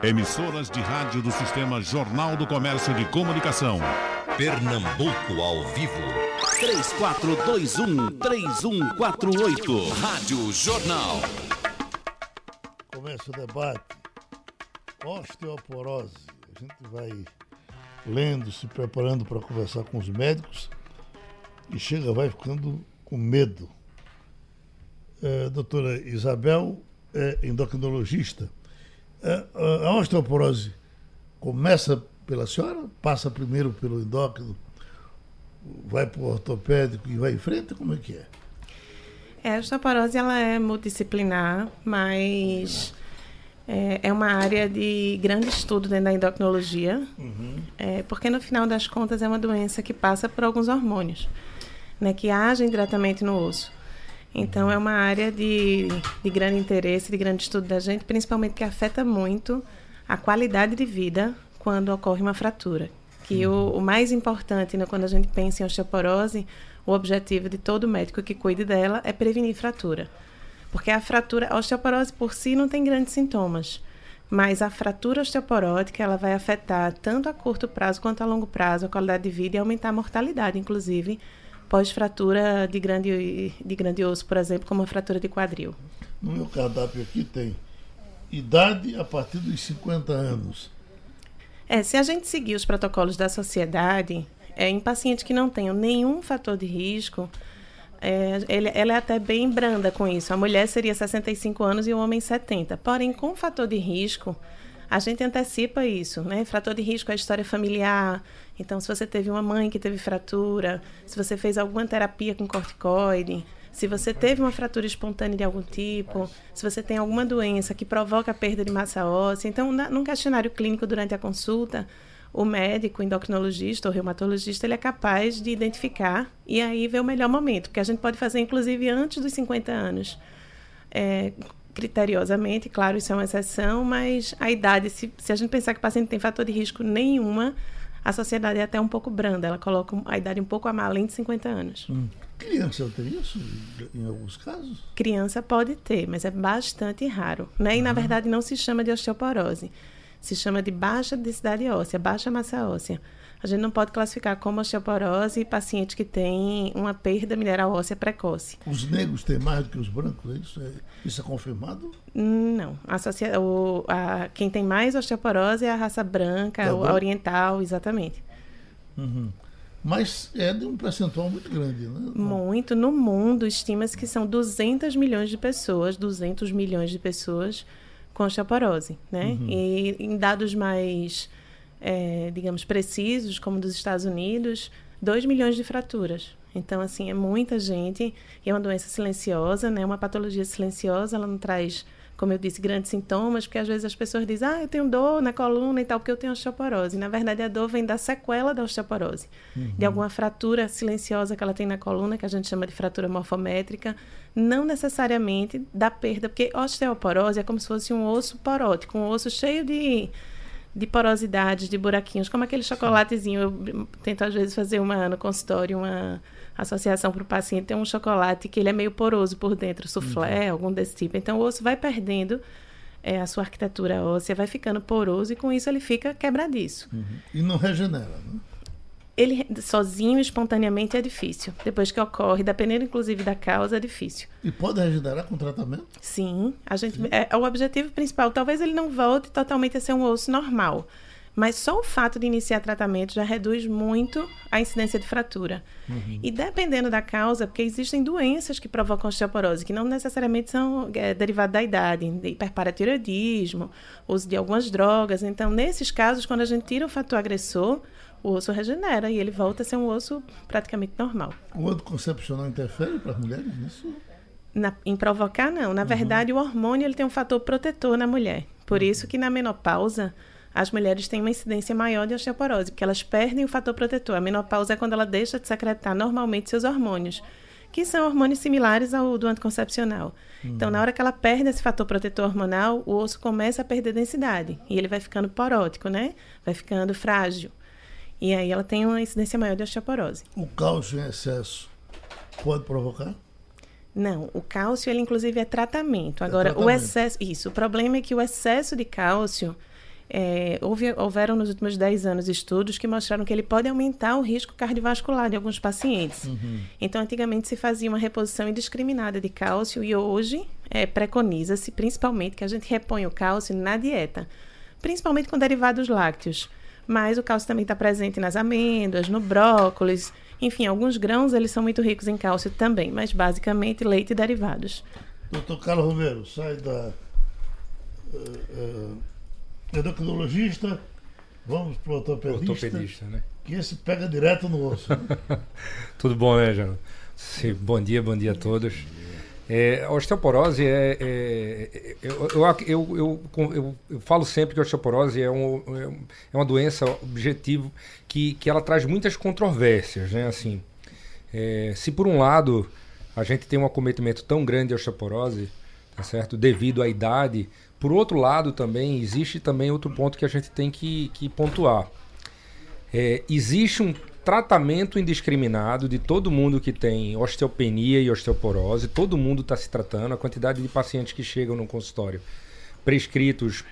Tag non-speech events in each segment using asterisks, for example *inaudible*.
Emissoras de rádio do Sistema Jornal do Comércio de Comunicação. Pernambuco ao vivo. 3421-3148. Rádio Jornal. Começa o debate. Osteoporose. A gente vai lendo, se preparando para conversar com os médicos e chega, vai ficando com medo. É, doutora Isabel é endocrinologista. É, a osteoporose começa pela senhora, passa primeiro pelo endócrino, vai para o ortopédico e vai em frente? Como é que é? É, a osteoporose ela é multidisciplinar, mas é, é, uma área de grande estudo dentro da endocrinologia, uhum. é, porque no final das contas é uma doença que passa por alguns hormônios, né, que agem diretamente no osso. Então, é uma área de, de grande interesse, de grande estudo da gente, principalmente que afeta muito a qualidade de vida quando ocorre uma fratura. Que uhum. o, o, mais importante, né, quando a gente pensa em osteoporose, o objetivo de todo médico que cuide dela é prevenir fratura. Porque a fratura, a osteoporose por si não tem grandes sintomas, mas a fratura osteoporótica ela vai afetar tanto a curto prazo quanto a longo prazo a qualidade de vida e aumentar a mortalidade, inclusive pós-fratura de grande, de grande osso, por exemplo, como a fratura de quadril. No meu cardápio aqui tem idade a partir dos 50 anos. É, se a gente seguir os protocolos da sociedade, é, em pacientes que não tenham nenhum fator de risco, é, ele, ela é até bem branda com isso. A mulher seria 65 anos e o homem 70. Porém, com fator de risco, a gente antecipa isso, né? Fator de risco é a história familiar. Então, se você teve uma mãe que teve fratura, se você fez alguma terapia com corticoide, se você teve uma fratura espontânea de algum tipo, se você tem alguma doença que provoca perda de massa óssea. Então, na, num questionário clínico durante a consulta, o médico, endocrinologista ou reumatologista, ele é capaz de identificar e aí ver o melhor momento, que a gente pode fazer, inclusive, antes dos 50 anos. É, criteriosamente, claro, isso é uma exceção, mas a idade, se, se a gente pensar que o paciente tem fator de risco nenhuma, a sociedade é até um pouco branda, ela coloca a idade um pouco a mais, além de 50 anos. Hum. Criança tem isso em alguns casos? Criança pode ter, mas é bastante raro. Né? E, na verdade, não se chama de osteoporose. Se chama de baixa densidade óssea, baixa massa óssea. A gente não pode classificar como osteoporose paciente que tem uma perda mineral óssea precoce. Os negros têm mais do que os brancos, é isso? É, isso é confirmado? Não. A, o, a, quem tem mais osteoporose é a raça branca, tá a oriental, exatamente. Uhum. Mas é de um percentual muito grande, né? Muito. No mundo, estima-se que são 200 milhões de pessoas, 200 milhões de pessoas com osteoporose, né? Uhum. E em dados mais é, digamos, precisos, como dos Estados Unidos, 2 milhões de fraturas. Então, assim, é muita gente e é uma doença silenciosa, né? Uma patologia silenciosa, ela não traz, como eu disse, grandes sintomas, porque às vezes as pessoas dizem, ah, eu tenho dor na coluna e tal, porque eu tenho osteoporose. Na verdade, a dor vem da sequela da osteoporose, uhum. de alguma fratura silenciosa que ela tem na coluna, que a gente chama de fratura morfométrica, não necessariamente da perda, porque osteoporose é como se fosse um osso porótico, um osso cheio de de porosidades, de buraquinhos, como aquele chocolatezinho. Eu tento às vezes fazer uma no consultório uma associação para o paciente tem um chocolate que ele é meio poroso por dentro, soufflé, uhum. algum desse tipo. Então o osso vai perdendo é, a sua arquitetura óssea, vai ficando poroso e com isso ele fica quebradiço. Uhum. E não regenera, né? Ele sozinho, espontaneamente, é difícil. Depois que ocorre, dependendo inclusive da causa, é difícil. E pode regenerar com tratamento? Sim. A gente, Sim. É, é, o objetivo principal. Talvez ele não volte totalmente a ser um osso normal. Mas só o fato de iniciar tratamento já reduz muito a incidência de fratura. Uhum. E dependendo da causa, porque existem doenças que provocam osteoporose, que não necessariamente são é, derivadas da idade, de hiperparatiroidismo, uso de algumas drogas. Então, nesses casos, quando a gente tira o fator agressor, o osso regenera e ele volta a ser um osso praticamente normal. O anticoncepcional interfere para as mulheres nisso? Na, em provocar, não. Na uhum. verdade, o hormônio ele tem um fator protetor na mulher. Por uhum. isso que na menopausa as mulheres têm uma incidência maior de osteoporose, porque elas perdem o fator protetor. A menopausa é quando ela deixa de secretar normalmente seus hormônios, que são hormônios similares ao do anticoncepcional. Uhum. Então, na hora que ela perde esse fator protetor hormonal, o osso começa a perder densidade e ele vai ficando porótico, né? Vai ficando frágil. E aí ela tem uma incidência maior de osteoporose. O cálcio em excesso pode provocar? Não, o cálcio ele inclusive é tratamento. É Agora, é tratamento. o excesso, isso, o problema é que o excesso de cálcio, é, houve, houveram nos últimos 10 anos estudos que mostraram que ele pode aumentar o risco cardiovascular de alguns pacientes. Uhum. Então, antigamente se fazia uma reposição indiscriminada de cálcio e hoje é, preconiza-se principalmente que a gente reponha o cálcio na dieta, principalmente com derivados lácteos. Mas o cálcio também está presente nas amêndoas, no brócolis, enfim, alguns grãos eles são muito ricos em cálcio também, mas basicamente leite e derivados. Doutor Carlos Romero, sai da. Uh, uh endocrinologista, vamos para o ortopedista. Ortopedista, né? Que esse pega direto no osso. Né? *laughs* Tudo bom, né, Jano? Sim, bom dia, bom dia a todos. É, a osteoporose é. é eu, eu, eu, eu, eu, falo sempre que a osteoporose é, um, é uma doença objetivo que, que ela traz muitas controvérsias, né? Assim, é, se por um lado a gente tem um acometimento tão grande de osteoporose, tá certo? Devido à idade, por outro lado, também existe também outro ponto que a gente tem que, que pontuar. É, existe um tratamento indiscriminado de todo mundo que tem osteopenia e osteoporose. Todo mundo está se tratando. A quantidade de pacientes que chegam no consultório prescritos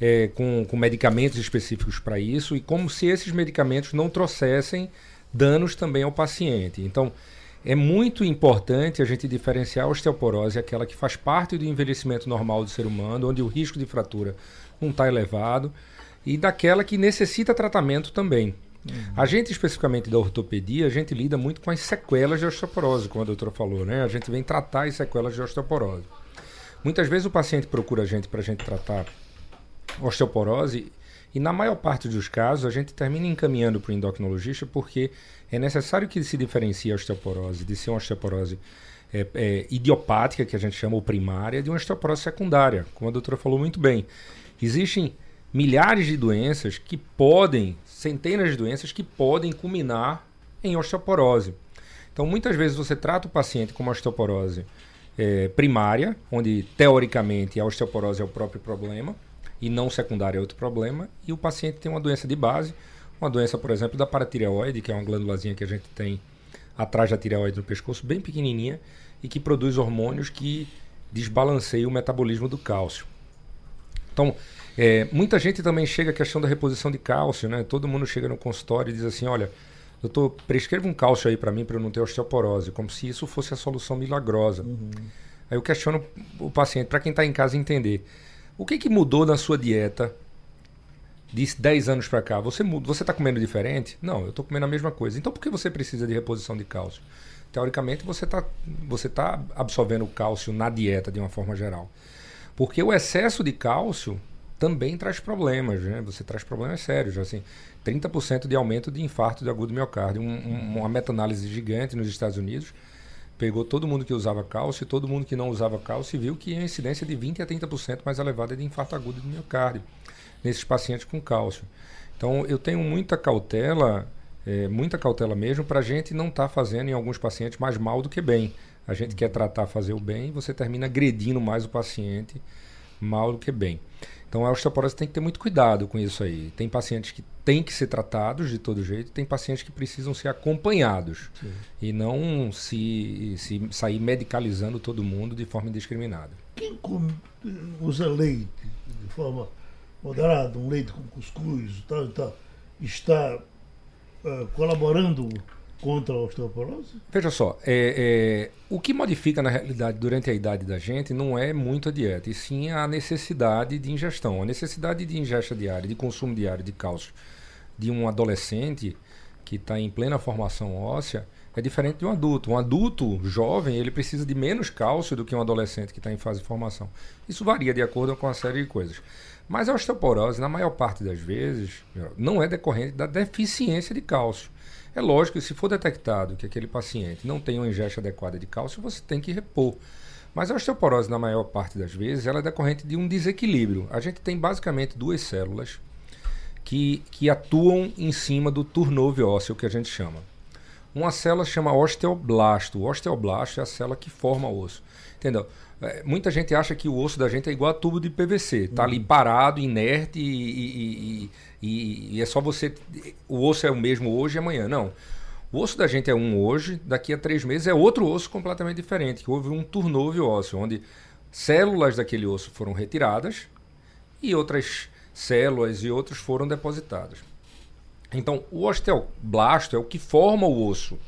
é, com, com medicamentos específicos para isso e como se esses medicamentos não trouxessem danos também ao paciente. Então, é muito importante a gente diferenciar a osteoporose, aquela que faz parte do envelhecimento normal do ser humano, onde o risco de fratura não está elevado, e daquela que necessita tratamento também. Uhum. A gente, especificamente da ortopedia, a gente lida muito com as sequelas de osteoporose, como a doutora falou, né? A gente vem tratar as sequelas de osteoporose. Muitas vezes o paciente procura a gente para a gente tratar osteoporose e na maior parte dos casos a gente termina encaminhando para o endocrinologista porque é necessário que se diferencie a osteoporose de ser uma osteoporose é, é, idiopática, que a gente chama ou primária, de uma osteoporose secundária, como a doutora falou muito bem. Existem milhares de doenças que podem, centenas de doenças que podem culminar em osteoporose. Então, muitas vezes você trata o paciente com uma osteoporose é, primária, onde teoricamente a osteoporose é o próprio problema, e não secundária é outro problema, e o paciente tem uma doença de base, uma doença, por exemplo, da paratireoide, que é uma glândulazinha que a gente tem atrás da tireoide no pescoço, bem pequenininha, e que produz hormônios que desbalanceiam o metabolismo do cálcio. Então, é, muita gente também chega à questão da reposição de cálcio, né? Todo mundo chega no consultório e diz assim, olha, doutor, prescreva um cálcio aí para mim para eu não ter osteoporose, como se isso fosse a solução milagrosa. Uhum. Aí eu questiono o paciente, para quem está em casa entender, o que, que mudou na sua dieta de 10 anos para cá, você você está comendo diferente? Não, eu estou comendo a mesma coisa. Então por que você precisa de reposição de cálcio? Teoricamente você está você tá absorvendo o cálcio na dieta de uma forma geral. Porque o excesso de cálcio também traz problemas, né? Você traz problemas sérios, assim, 30% de aumento de infarto de agudo miocárdio. Um, um, uma meta-análise gigante nos Estados Unidos pegou todo mundo que usava cálcio e todo mundo que não usava cálcio e viu que a incidência de 20 a 30% mais elevada de infarto agudo de miocárdio nesses pacientes com cálcio. Então, eu tenho muita cautela, é, muita cautela mesmo, para a gente não estar tá fazendo em alguns pacientes mais mal do que bem. A gente quer tratar, fazer o bem, você termina agredindo mais o paciente mal do que bem. Então, a osteoporose tem que ter muito cuidado com isso aí. Tem pacientes que têm que ser tratados de todo jeito, tem pacientes que precisam ser acompanhados Sim. e não se, se sair medicalizando todo mundo de forma indiscriminada. Quem come, usa leite de forma moderado, um leite com cuscuz tal, tal, está uh, colaborando contra a osteoporose? Veja só, é, é, o que modifica na realidade durante a idade da gente não é muito a dieta, e sim a necessidade de ingestão. A necessidade de ingesta diária, de consumo diário de cálcio de um adolescente que está em plena formação óssea é diferente de um adulto. Um adulto jovem ele precisa de menos cálcio do que um adolescente que está em fase de formação. Isso varia de acordo com uma série de coisas. Mas a osteoporose, na maior parte das vezes, não é decorrente da deficiência de cálcio. É lógico que se for detectado que aquele paciente não tem uma ingesta adequada de cálcio, você tem que repor. Mas a osteoporose, na maior parte das vezes, ela é decorrente de um desequilíbrio. A gente tem basicamente duas células que, que atuam em cima do turnover ósseo, que a gente chama. Uma célula chama osteoblasto. O osteoblasto é a célula que forma o osso. Entendeu? É, muita gente acha que o osso da gente é igual a tubo de PVC. Tá uhum. ali parado, inerte e, e, e, e, é só você. O osso é o mesmo hoje e amanhã. Não. O osso da gente é um hoje, daqui a três meses é outro osso completamente diferente. Que houve um turnover ósseo, onde células daquele osso foram retiradas e outras células e outros foram depositados. Então, o osteoblasto é o que forma o osso.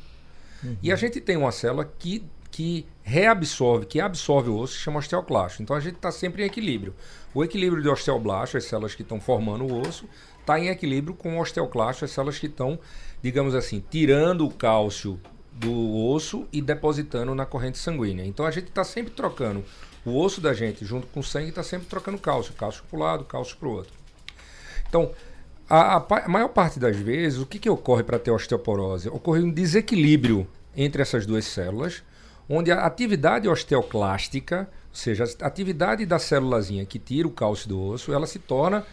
Uhum. E a gente tem uma célula que, que reabsorve, que absorve o osso, que chama osteoclasto. Então, a gente está sempre em equilíbrio. O equilíbrio de osteoblasto, as células que estão formando o osso, está em equilíbrio com o osteoclasto, as células que estão, digamos assim, tirando o cálcio do osso e depositando na corrente sanguínea. Então, a gente está sempre trocando o osso da gente, junto com o sangue, está sempre trocando cálcio. Cálcio para um lado, cálcio para o outro. Então, a, a, maior parte das vezes, o que, que ocorre para ter osteoporose? Ocorre um desequilíbrio entre essas duas células, onde a atividade osteoclástica, ou seja, a atividade da célulazinha que tira o cálcio do osso, ela se torna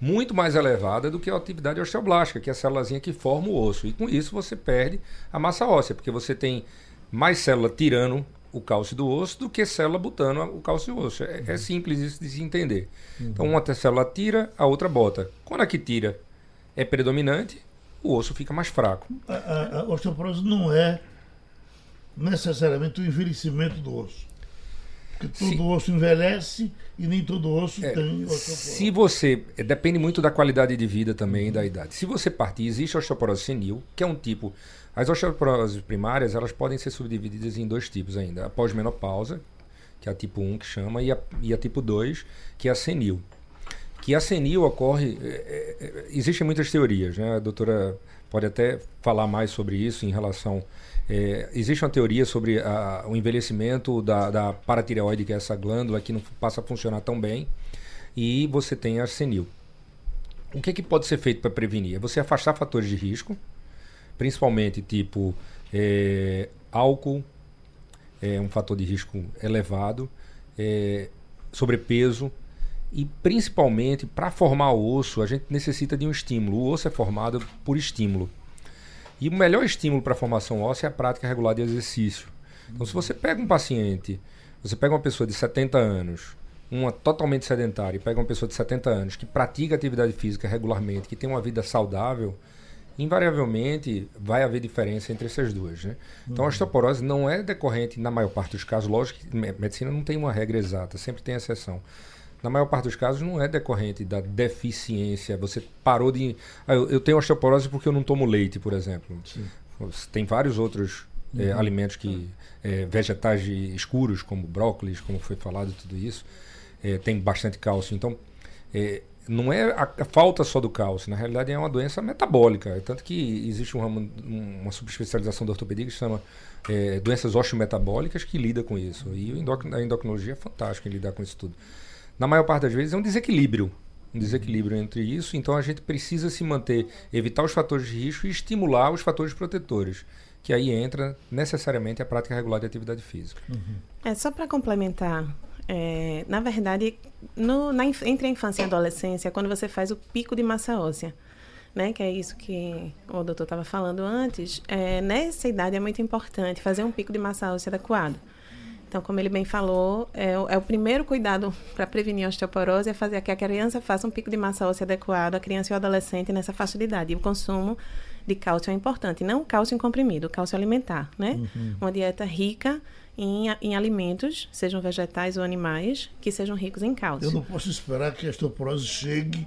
muito mais elevada do que a atividade osteoblástica, que é a célulazinha que forma o osso. E com isso você perde a massa óssea, porque você tem mais célula tirando o cálcio do osso do que célula botando o cálcio do osso. É, é simples isso de se entender. Uhum. Então, uma célula tira, a outra bota. Quando a que tira é predominante, o osso fica mais fraco. A, a, a osteoporose não é necessariamente o envelhecimento do osso. Porque todo se, osso envelhece e nem todo osso é, tem osteoporose. Se você. Depende muito da qualidade de vida também e da idade. Se você partir, existe a osteoporose senil, que é um tipo as osteoporoses primárias elas podem ser subdivididas em dois tipos ainda. A pós-menopausa, que é a tipo 1 que chama, e a, e a tipo 2, que é a senil. Que a senil ocorre. É, é, é, existem muitas teorias, né? A doutora pode até falar mais sobre isso em relação. É, existe uma teoria sobre a, o envelhecimento da, da paratireoide, que é essa glândula que não passa a funcionar tão bem, e você tem a senil. O que, que pode ser feito para prevenir? É você afastar fatores de risco, principalmente tipo é, álcool, é um fator de risco elevado, é, sobrepeso e principalmente para formar o osso a gente necessita de um estímulo. O osso é formado por estímulo. E o melhor estímulo para a formação óssea é a prática regular de exercício. Então, se você pega um paciente, você pega uma pessoa de 70 anos, uma totalmente sedentária, e pega uma pessoa de 70 anos que pratica atividade física regularmente, que tem uma vida saudável, invariavelmente vai haver diferença entre essas duas. Né? Então, a uhum. osteoporose não é decorrente, na maior parte dos casos, lógico que medicina não tem uma regra exata, sempre tem exceção. Na maior parte dos casos, não é decorrente da deficiência. Você parou de. Ah, eu, eu, tenho osteoporose porque eu não tomo leite, por exemplo. Sim. Tem vários outros é, uhum. é, alimentos que. É, vegetais escuros, como brócolis, como foi falado, tudo isso. É, tem bastante cálcio. Então, é, não é a, a, falta só do cálcio, na realidade é uma doença metabólica. Tanto que existe um ramo, uma subespecialização da ortopedia que se chama é, doenças osteometabólicas que lida com isso. E a endocrinologia é fantástica em lidar com isso tudo. Na maior parte das vezes é um desequilíbrio. Um desequilíbrio entre isso, então a gente precisa se manter, evitar os fatores de risco e estimular os fatores protetores que aí entra necessariamente a prática regular de atividade física. Uhum. É só para complementar é, na verdade, no, na, entre a infância e a adolescência, quando você faz o pico de massa óssea, né? Que é isso que o doutor estava falando antes. É, nessa idade é muito importante fazer um pico de massa óssea adequado. Então, como ele bem falou, é, é o primeiro cuidado *laughs* para prevenir a osteoporose é fazer que a criança faça um pico de massa óssea adequado, a criança e o adolescente nessa faixa de idade. E o consumo de cálcio é importante, não o cálcio em comprimido, o cálcio alimentar, né? Uhum. Uma dieta rica em, em alimentos, sejam vegetais ou animais, que sejam ricos em cálcio. Eu não posso esperar que a osteoporose chegue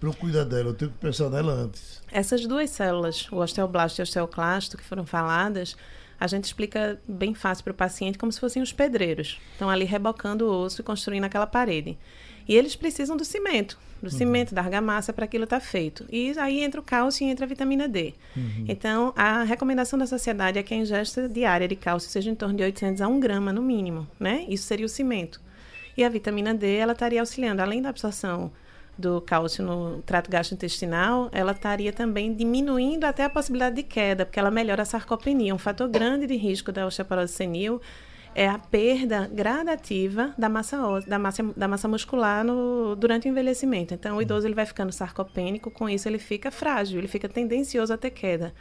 para eu cuidar dela, eu tenho que pensar nela antes. Essas duas células, o osteoblasto e o osteoclasto, que foram faladas, a gente explica bem fácil para o paciente como se fossem os pedreiros. Estão ali rebocando o osso e construindo aquela parede. E eles precisam do cimento, do uhum. cimento, da argamassa para aquilo estar tá feito. E aí entra o cálcio e entra a vitamina D. Uhum. Então, a recomendação da sociedade é que a ingesta diária de cálcio seja em torno de 800 a 1 grama no mínimo, né? Isso seria o cimento. E a vitamina D, ela estaria auxiliando, além da absorção do cálcio no trato gastrointestinal, ela estaria também diminuindo até a possibilidade de queda, porque ela melhora a sarcopenia, um fator grande de risco da osteoporose senil é a perda gradativa da massa, da massa, da massa muscular no, durante o envelhecimento. Então, o idoso ele vai ficando sarcopênico, com isso ele fica frágil, ele fica tendencioso a ter queda.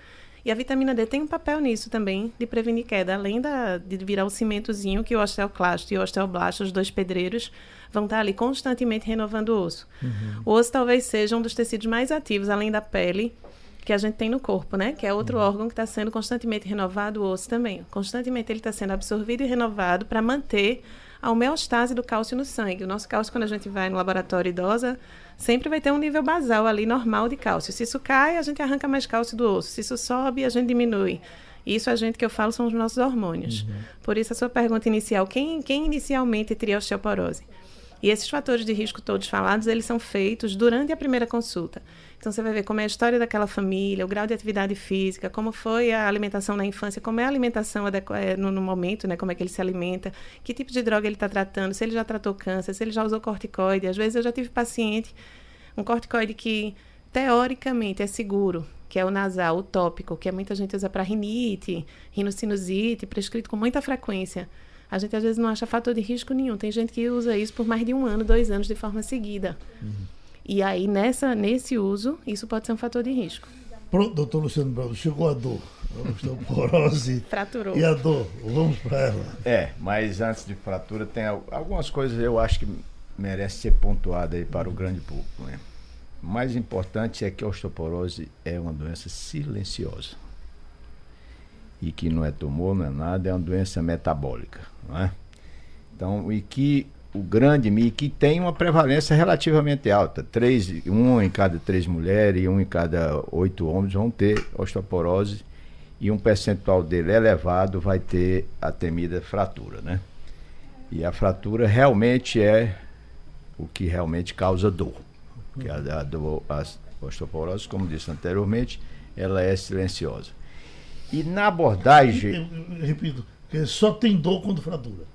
E a vitamina D tem um papel nisso também, de prevenir queda, além da, de virar o cimentozinho que o osteoclasto e o osteoblasto, os dois pedreiros, vão estar ali constantemente renovando o osso. Uhum. O osso talvez seja um dos tecidos mais ativos, além da pele, que a gente tem no corpo, né? Que é outro uhum. órgão que está sendo constantemente renovado, o osso também. Constantemente ele está sendo absorvido e renovado para manter a homeostase do cálcio no sangue. O nosso cálcio, quando a gente vai no laboratório idosa, sempre vai ter um nível basal ali normal de cálcio. Se isso cai, a gente arranca mais cálcio do osso. Se isso sobe, a gente diminui. Isso a gente que eu falo são os nossos hormônios. Uhum. Por isso a sua pergunta inicial, quem, quem inicialmente teria osteoporose? E esses fatores de risco todos falados, eles são feitos durante a primeira consulta. Então você vai ver como é a história daquela família, o grau de atividade física, como foi a alimentação na infância, como é a alimentação é, no, no momento, né, como é que ele se alimenta, que tipo de droga ele está tratando, se ele já tratou câncer, se ele já usou corticoide. Às vezes eu já tive paciente, um corticoide que teoricamente é seguro, que é o nasal, o tópico, que muita gente usa para rinite, rinocinusite, prescrito com muita frequência. A gente às vezes não acha fator de risco nenhum. Tem gente que usa isso por mais de um ano, dois anos de forma seguida. Uhum. E aí, nessa, nesse uso, isso pode ser um fator de risco. Pronto, doutor Luciano Bravo, chegou a dor. Osteoporose. *laughs* Fraturou. E a dor, vamos para ela. É, mas antes de fratura, tem algumas coisas eu acho que merece ser pontuada aí para o grande público. Né? O mais importante é que a osteoporose é uma doença silenciosa. E que não é tumor, não é nada, é uma doença metabólica. Não é? Então, e que o grande MI que tem uma prevalência relativamente alta. Três, um em cada três mulheres e um em cada oito homens vão ter osteoporose e um percentual dele elevado vai ter a temida fratura, né? E a fratura realmente é o que realmente causa dor. Porque a, a, a osteoporose, como disse anteriormente, ela é silenciosa. E na abordagem. Eu, eu, repito, só tem dor quando fratura.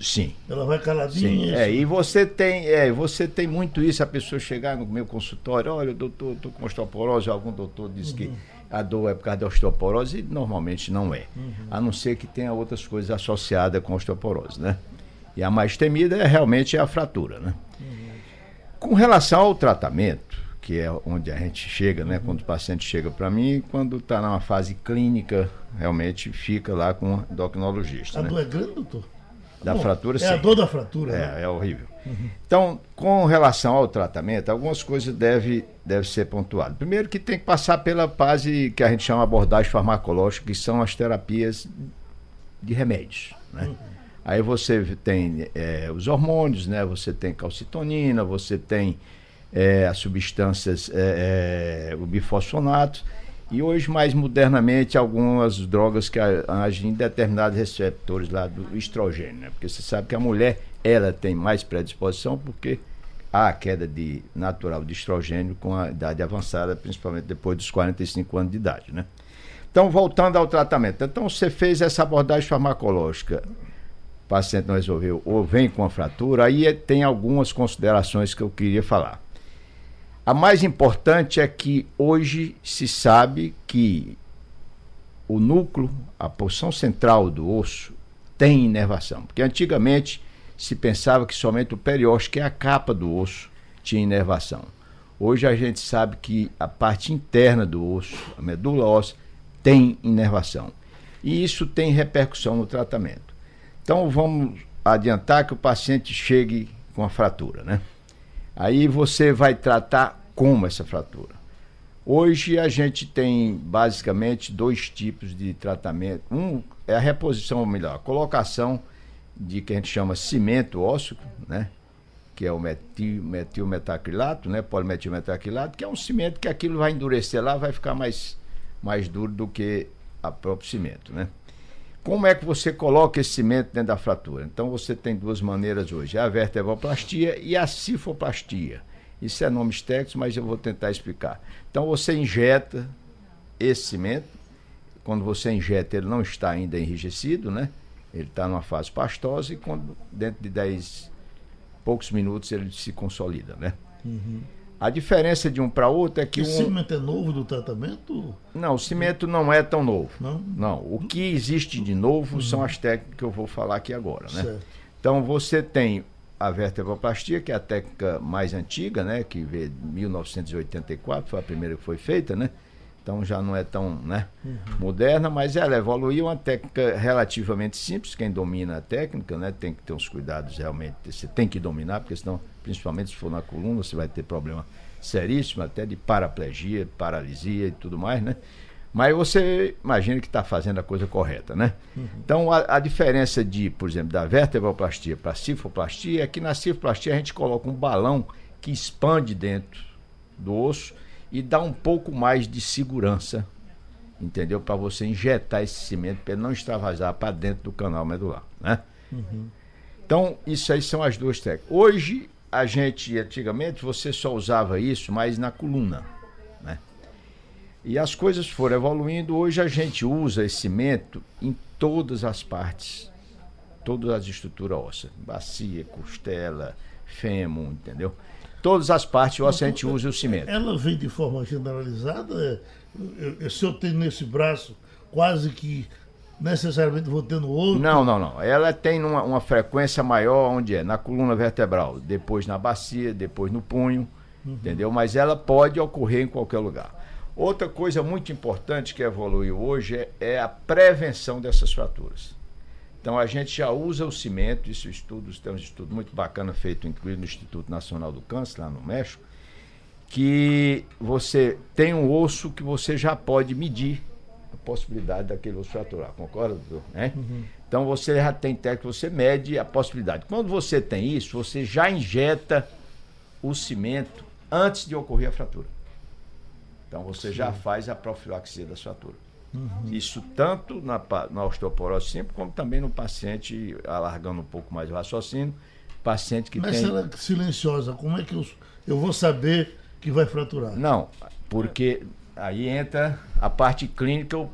Sim. Ela vai caladinha. Sim. É, e você tem, é, você tem muito isso, a pessoa chegar no meu consultório, olha, doutor, estou com osteoporose, algum doutor diz uhum. que a dor é por causa da osteoporose, e normalmente não é. Uhum. A não ser que tenha outras coisas associadas com osteoporose, né? E a mais temida é realmente a fratura, né? Uhum. Com relação ao tratamento, que é onde a gente chega, né? Quando o paciente chega para mim, quando está numa fase clínica, realmente fica lá com o endocrinologista. A né? dor é grande, doutor? Da Bom, fratura, é sim. a dor da fratura. É, né? é horrível. Uhum. Então, com relação ao tratamento, algumas coisas devem deve ser pontuadas. Primeiro que tem que passar pela fase que a gente chama abordagem farmacológica, que são as terapias de remédios. Né? Uhum. Aí você tem é, os hormônios, né? você tem calcitonina, você tem é, as substâncias, é, é o bifosfonato, e hoje, mais modernamente, algumas drogas que agem em determinados receptores lá do estrogênio, né? Porque você sabe que a mulher, ela tem mais predisposição porque há a queda de, natural de estrogênio com a idade avançada, principalmente depois dos 45 anos de idade, né? Então, voltando ao tratamento. Então, você fez essa abordagem farmacológica, o paciente não resolveu, ou vem com a fratura, aí tem algumas considerações que eu queria falar. A mais importante é que hoje se sabe que o núcleo, a porção central do osso, tem inervação. Porque antigamente se pensava que somente o periósteo, que é a capa do osso, tinha inervação. Hoje a gente sabe que a parte interna do osso, a medula óssea, tem inervação. E isso tem repercussão no tratamento. Então vamos adiantar que o paciente chegue com a fratura, né? Aí você vai tratar como essa fratura. Hoje a gente tem basicamente dois tipos de tratamento. Um é a reposição, ou melhor, a colocação de que a gente chama cimento ósseo, né? Que é o metil, metilmetacrilato, né? Polimetilmetacrilato, que é um cimento que aquilo vai endurecer lá, vai ficar mais, mais duro do que a próprio cimento, né? Como é que você coloca esse cimento dentro da fratura? Então você tem duas maneiras hoje, a vertebroplastia e a cifoplastia. Isso é nomes técnicos, mas eu vou tentar explicar. Então você injeta esse cimento, quando você injeta ele não está ainda enrijecido, né? Ele está numa fase pastosa e quando, dentro de 10 poucos minutos ele se consolida, né? Uhum. A diferença de um para outro é que. O um... cimento é novo do tratamento? Não, o cimento não é tão novo. Não? Não. O que existe de novo uhum. são as técnicas que eu vou falar aqui agora, né? Certo. Então você tem a vertebroplastia, que é a técnica mais antiga, né? Que veio de 1984, foi a primeira que foi feita, né? Então já não é tão né, uhum. moderna, mas ela evoluiu uma técnica relativamente simples. Quem domina a técnica, né, tem que ter uns cuidados realmente. Você tem que dominar, porque senão, principalmente se for na coluna, você vai ter problema seríssimo, até de paraplegia, paralisia e tudo mais, né? Mas você imagina que está fazendo a coisa correta, né? Uhum. Então, a, a, diferença de, por exemplo, da vertebroplastia para a cifoplastia é que na cifoplastia a gente coloca um balão que expande dentro do osso e dá um pouco mais de segurança, entendeu? Para você injetar esse cimento para ele não extravasar para dentro do canal medular, né? Uhum. Então, isso aí são as duas técnicas. Hoje, a gente, antigamente, você só usava isso mais na coluna, né? E as coisas foram evoluindo. Hoje a gente usa esse cimento em todas as partes, todas as estruturas ósseas, bacia, costela, fêmur, entendeu? Todas as partes o a gente usa o cimento. Ela vem de forma generalizada. Se eu tenho nesse braço quase que necessariamente vou ter no outro? Não, não, não. Ela tem uma, uma, frequência maior onde é? Na coluna vertebral, depois na bacia, depois no punho, uhum. entendeu? Mas ela pode ocorrer em qualquer lugar. Outra coisa muito importante que evoluiu hoje é, é a prevenção dessas fraturas. Então a gente já usa o cimento, isso estudos, tem um estudo muito bacana feito, inclusive no Instituto Nacional do Câncer, lá no México, que você tem um osso que você já pode medir a possibilidade daquele osso fraturar, concorda, doutor? Né? Uhum. Então você já tem técnica, você mede a possibilidade. Quando você tem isso, você já injeta o cimento antes de ocorrer a fratura. Então você Sim. já faz a profilaxia da fratura. Uhum. Isso tanto na, na osteoporose simples, como também no paciente, alargando um pouco mais o raciocínio, paciente que Mas tem... Mas ela é silenciosa, como é que eu, eu vou saber que vai fraturar? Não, porque aí entra a parte clínica,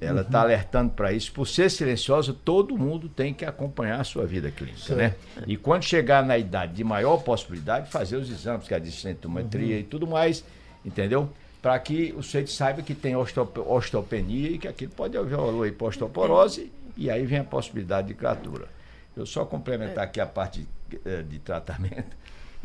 ela está uhum. alertando para isso. Por ser silenciosa, todo mundo tem que acompanhar a sua vida clínica, né? E quando chegar na idade de maior possibilidade, fazer os exames, que é a densitometria uhum. e tudo mais, entendeu? Para que o sujeito saiba que tem osteopenia e que aquilo pode evoluir para osteoporose e aí vem a possibilidade de fratura. Eu só complementar aqui a parte de, eh, de tratamento.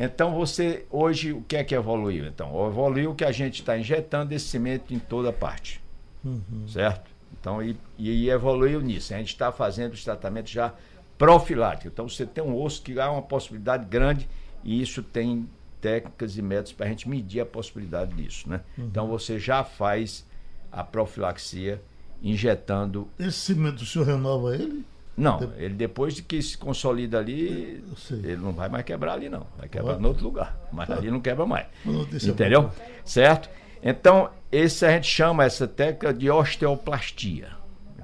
Então você, hoje, o que é que evoluiu? Então, evoluiu que a gente está injetando esse cimento em toda parte. Uhum. Certo? Então, e, e evoluiu nisso. A gente está fazendo os tratamentos já profiláticos. Então, você tem um osso que há uma possibilidade grande e isso tem técnicas e métodos para a gente medir a possibilidade disso, né? Uhum. Então, você já faz a profilaxia injetando... Esse cimento, o senhor renova ele? Não, ele depois de que se consolida ali, ele não vai mais quebrar ali, não. Vai quebrar em outro lugar. Mas tá. ali não quebra mais. Entendeu? Certo? Então, esse a gente chama essa técnica de osteoplastia.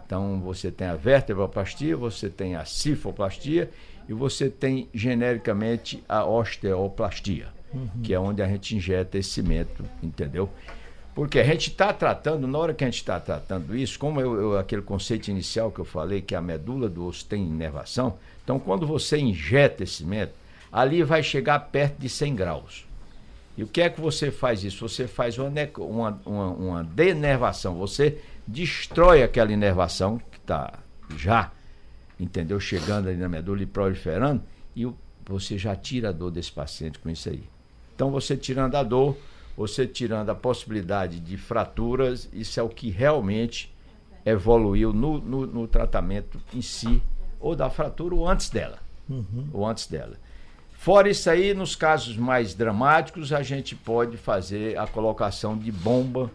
Então, você tem a vertebroplastia, você tem a cifoplastia e você tem genericamente a osteoplastia, uhum. que é onde a gente injeta esse cimento, entendeu? Porque a gente está tratando, na hora que a gente está tratando isso, como eu, eu, aquele conceito inicial que eu falei, que a medula do osso tem inervação, então quando você injeta esse método, ali vai chegar perto de 100 graus. E o que é que você faz isso? Você faz uma, uma, uma, uma denervação, você destrói aquela inervação que está já, entendeu? Chegando ali na medula e proliferando, e você já tira a dor desse paciente com isso aí. Então você tirando a dor, você tirando a possibilidade de fraturas, isso é o que realmente evoluiu no, no, no tratamento em si, ou da fratura ou antes dela. Uhum. Ou antes dela. Fora isso aí, nos casos mais dramáticos, a gente pode fazer a colocação de bomba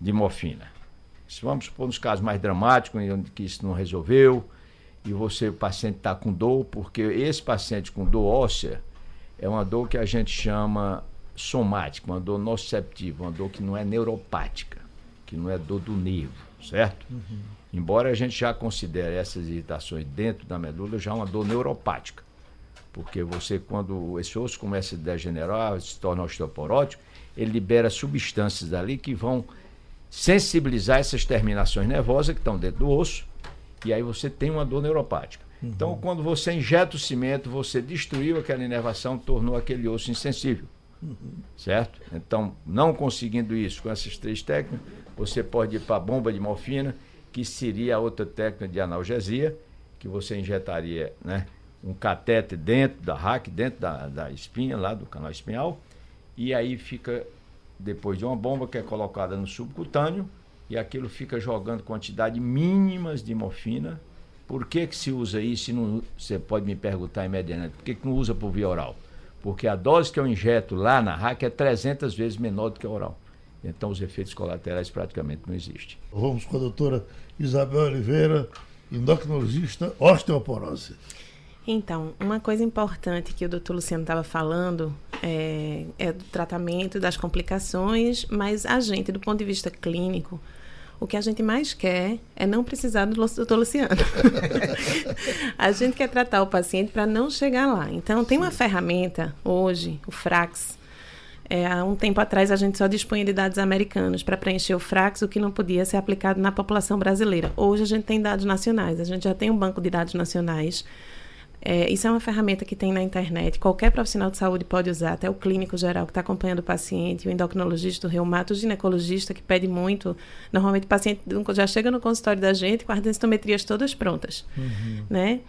de morfina. Vamos supor nos casos mais dramáticos, onde que isso não resolveu, e você, o paciente está com dor, porque esse paciente com dor óssea é uma dor que a gente chama somática, uma dor nociceptiva, uma dor que não é neuropática, que não é dor do nervo, certo? Uhum. Embora a gente já considere essas irritações dentro da medula já uma dor neuropática. Porque você, quando esse osso começa a degenerar, se torna osteoporótico, ele libera substâncias ali que vão sensibilizar essas terminações nervosas que estão dentro do osso, e aí você tem uma dor neuropática. Uhum. Então, quando você injeta o cimento, você destruiu aquela inervação, tornou aquele osso insensível. Certo? Então, não conseguindo isso com essas três técnicas, você pode ir para a bomba de morfina, que seria a outra técnica de analgesia, que você injetaria né, um catéter dentro da raque, dentro da, da espinha, lá do canal espinhal, e aí fica, depois de uma bomba que é colocada no subcutâneo, e aquilo fica jogando quantidade mínimas de morfina. Por que, que se usa isso? Não, você pode me perguntar imediatamente, por que, que não usa por via oral? Porque a dose que eu injeto lá na RAC é 300 vezes menor do que a oral. Então os efeitos colaterais praticamente não existem. Vamos com a doutora Isabel Oliveira, endocrinologista osteoporose. Então, uma coisa importante que o doutor Luciano estava falando é, é, do tratamento, das complicações, mas a gente, do ponto de vista clínico, o que a gente mais quer é não precisar do doutor Luciano. *laughs* a gente quer tratar o paciente para não chegar lá. Então, tem uma ferramenta hoje, o Frax. É, há um tempo atrás, a gente só dispunha de dados americanos para preencher o Frax, o que não podia ser aplicado na população brasileira. Hoje, a gente tem dados nacionais. A gente já tem um banco de dados nacionais é, isso é uma ferramenta que tem na internet. Qualquer profissional de saúde pode usar, até o clínico geral que está acompanhando o paciente, o endocrinologista, o reumato, o ginecologista, que pede muito. Normalmente o paciente já chega no consultório da gente com as densitometrias todas prontas. Uhum. Né?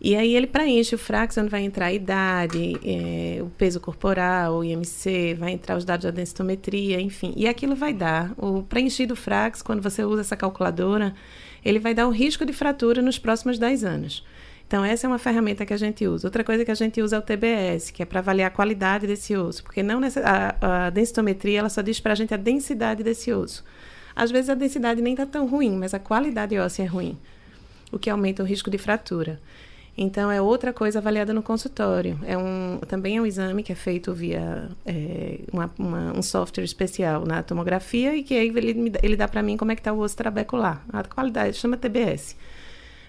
E aí ele preenche o Frax, onde vai entrar a idade, é, o peso corporal, o IMC, vai entrar os dados da densitometria, enfim. E aquilo vai dar, o preenchido Frax, quando você usa essa calculadora, ele vai dar o risco de fratura nos próximos 10 anos. Então, essa é uma ferramenta que a gente usa. Outra coisa que a gente usa é o TBS, que é para avaliar a qualidade desse osso, porque não nessa, a, a densitometria ela só diz para a gente a densidade desse osso. Às vezes a densidade nem está tão ruim, mas a qualidade óssea é ruim, o que aumenta o risco de fratura. Então, é outra coisa avaliada no consultório. É um, também é um exame que é feito via é, uma, uma, um software especial na tomografia e que aí ele, ele dá para mim como é que está o osso trabecular. A qualidade chama TBS.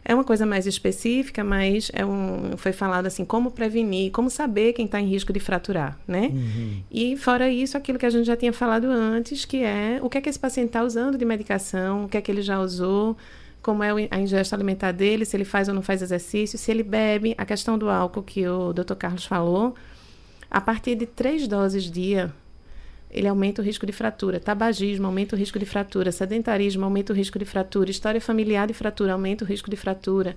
É uma coisa mais específica, mas é um, foi falado assim, como prevenir, como saber quem está em risco de fraturar, né? Uhum. E fora isso, aquilo que a gente já tinha falado antes, que é o que é que esse paciente está usando de medicação, o que é que ele já usou, como é a ingesta alimentar dele, se ele faz ou não faz exercício, se ele bebe, a questão do álcool que o Dr. Carlos falou, a partir de três doses dia, ele aumenta o risco de fratura. Tabagismo aumenta o risco de fratura. Sedentarismo aumenta o risco de fratura. História familiar de fratura aumenta o risco de fratura.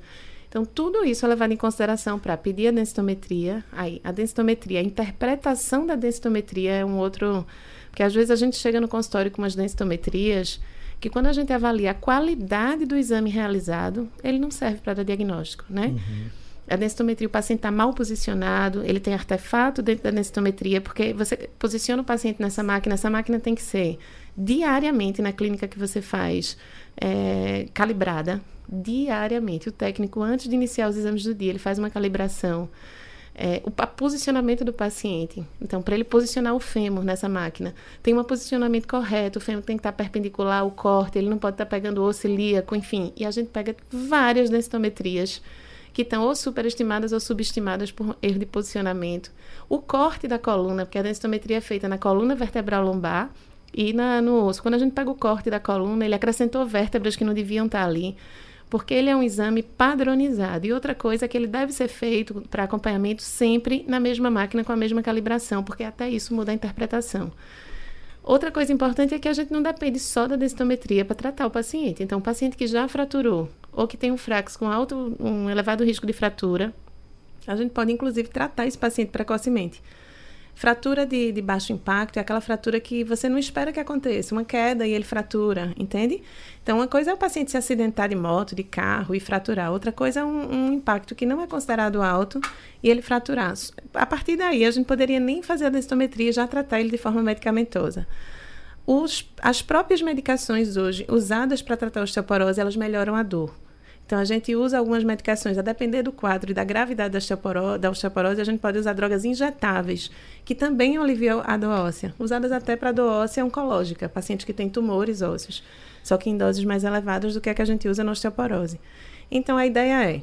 Então, tudo isso é levado em consideração para pedir a densitometria. Aí, a densitometria, a interpretação da densitometria é um outro. Porque às vezes a gente chega no consultório com umas densitometrias que, quando a gente avalia a qualidade do exame realizado, ele não serve para dar diagnóstico, né? Uhum. A densitometria, o paciente está mal posicionado, ele tem artefato dentro da densitometria, porque você posiciona o paciente nessa máquina, essa máquina tem que ser diariamente na clínica que você faz, é, calibrada, diariamente. O técnico, antes de iniciar os exames do dia, ele faz uma calibração. É, o posicionamento do paciente. Então, para ele posicionar o fêmur nessa máquina, tem um posicionamento correto, o fêmur tem que estar tá perpendicular ao corte, ele não pode estar tá pegando osso ilíaco, enfim. E a gente pega várias densitometrias que estão ou superestimadas ou subestimadas por erro de posicionamento. O corte da coluna, porque a densitometria é feita na coluna vertebral lombar e na, no osso. Quando a gente pega o corte da coluna, ele acrescentou vértebras que não deviam estar ali, porque ele é um exame padronizado. E outra coisa é que ele deve ser feito para acompanhamento sempre na mesma máquina com a mesma calibração, porque até isso muda a interpretação. Outra coisa importante é que a gente não depende só da densitometria para tratar o paciente. Então, o paciente que já fraturou ou que tem um frax com alto, um elevado risco de fratura, a gente pode inclusive tratar esse paciente precocemente. Fratura de, de, baixo impacto é aquela fratura que você não espera que aconteça, uma queda e ele fratura, entende? Então, uma coisa é o paciente se acidentar de moto, de carro e fraturar, outra coisa é um, um impacto que não é considerado alto e ele fraturar. A partir daí, a gente poderia nem fazer a densitometria e já tratar ele de forma medicamentosa. Os, as próprias medicações hoje usadas para tratar osteoporose, elas melhoram a dor. Então, a gente usa algumas medicações, a depender do quadro e da gravidade da osteoporose, da osteoporose, a gente pode usar drogas injetáveis, que também aliviam a dor óssea, usadas até para dor óssea oncológica, pacientes que têm tumores ósseos, só que em doses mais elevadas do que a que a gente usa na osteoporose. Então, a ideia é,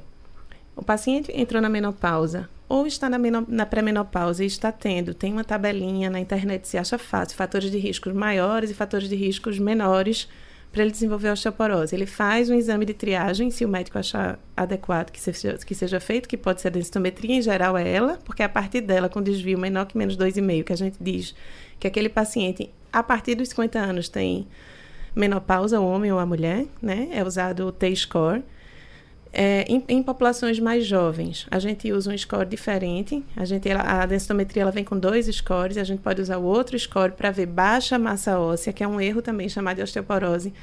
o paciente entrou na menopausa, ou está na, na pré-menopausa e está tendo, tem uma tabelinha na internet, se acha fácil, fatores de riscos maiores e fatores de riscos menores, para ele desenvolver osteoporose. Ele faz um exame de triagem, se o médico achar adequado que seja, que seja feito, que pode ser a densitometria, em geral é ela, porque é a partir dela, com desvio menor que menos 2,5, que a gente diz que aquele paciente, a partir dos 50 anos, tem menopausa, o homem ou a mulher, né? É usado o T-score. É, em, em, populações mais jovens, a gente usa um score diferente. A, gente, ela, a densitometria ela vem com dois scores. A gente pode usar o outro score para ver baixa massa óssea, que é um erro também chamado de osteoporose.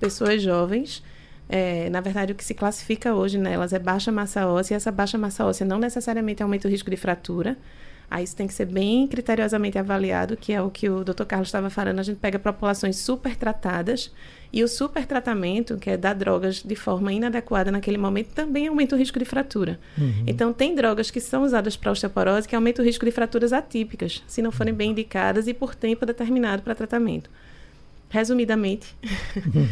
Pessoas jovens, é, na verdade, o que se classifica hoje nelas é baixa massa óssea. E essa baixa massa óssea não necessariamente aumenta o risco de fratura. Aí isso tem que ser bem criteriosamente avaliado, que é o que o Dr. Carlos estava falando. A gente pega populações super tratadas e o super tratamento, que é dar drogas de forma inadequada naquele momento, também aumenta o risco de fratura. Uhum. Então, tem drogas que são usadas para osteoporose que aumentam o risco de fraturas atípicas, se não forem bem indicadas e por tempo determinado para tratamento. Resumidamente, *laughs* uhum.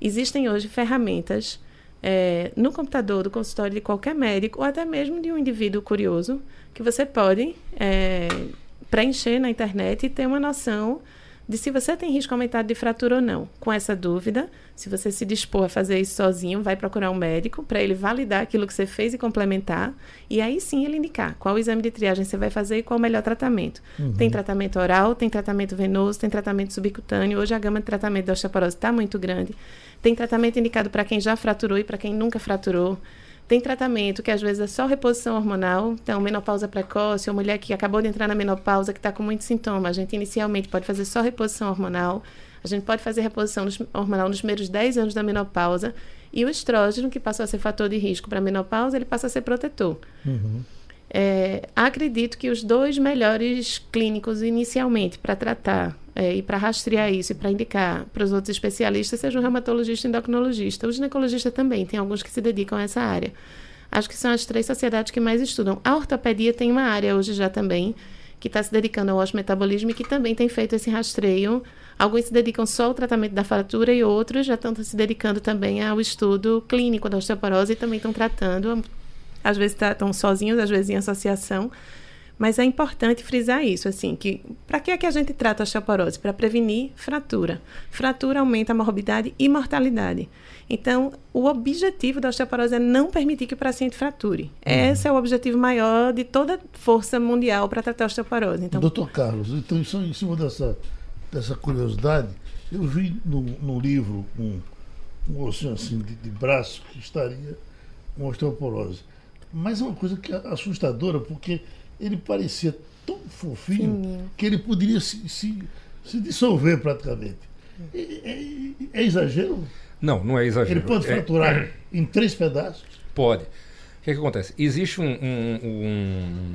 existem hoje ferramentas é, no computador do consultório de qualquer médico ou até mesmo de um indivíduo curioso que você pode é, preencher na internet e ter uma noção de se você tem risco aumentado de fratura ou não. Com essa dúvida, se você se dispor a fazer isso sozinho, vai procurar um médico para ele validar aquilo que você fez e complementar, e aí sim ele indicar qual exame de triagem você vai fazer e qual o melhor tratamento. Uhum. Tem tratamento oral, tem tratamento venoso, tem tratamento subcutâneo. Hoje a gama de tratamento da osteoporose está muito grande. Tem tratamento indicado para quem já fraturou e para quem nunca fraturou. Tem tratamento que às vezes é só reposição hormonal, então menopausa precoce, ou mulher que acabou de entrar na menopausa, que está com muitos sintomas. A gente inicialmente pode fazer só reposição hormonal. A gente pode fazer reposição hormonal nos primeiros 10 anos da menopausa. E o estrógeno, que passou a ser fator de risco para a menopausa, ele passa a ser protetor. Uhum. É, acredito que os dois melhores clínicos inicialmente para tratar é, e para rastrear isso e para indicar para os outros especialistas sejam o reumatologista e endocrinologista. O ginecologista também, tem alguns que se dedicam a essa área. Acho que são as três sociedades que mais estudam. A ortopedia tem uma área hoje já também, que está se dedicando ao osteometabolismo e que também tem feito esse rastreio. Alguns se dedicam só ao tratamento da fratura e outros já estão se dedicando também ao estudo clínico da osteoporose e também estão tratando. Às vezes estão sozinhos, às vezes em associação, mas é importante frisar isso, assim, que para que é que a gente trata a osteoporose? Para prevenir fratura. Fratura aumenta a morbidade e mortalidade. Então, o objetivo da osteoporose é não permitir que o paciente frature. Uhum. Esse é o objetivo maior de toda força mundial para tratar a osteoporose. Então, Doutor Carlos, então, em cima dessa, dessa curiosidade, eu vi no, no livro um, um assim de, de braço que estaria com osteoporose. Mas é uma coisa que é assustadora, porque ele parecia tão fofinho Sim. que ele poderia se, se, se dissolver praticamente. É, é, é, exagero? Não, não é exagero. Ele pode é- fraturar é, em três pedaços? Pode. O que, é que acontece? Existe um, um, um,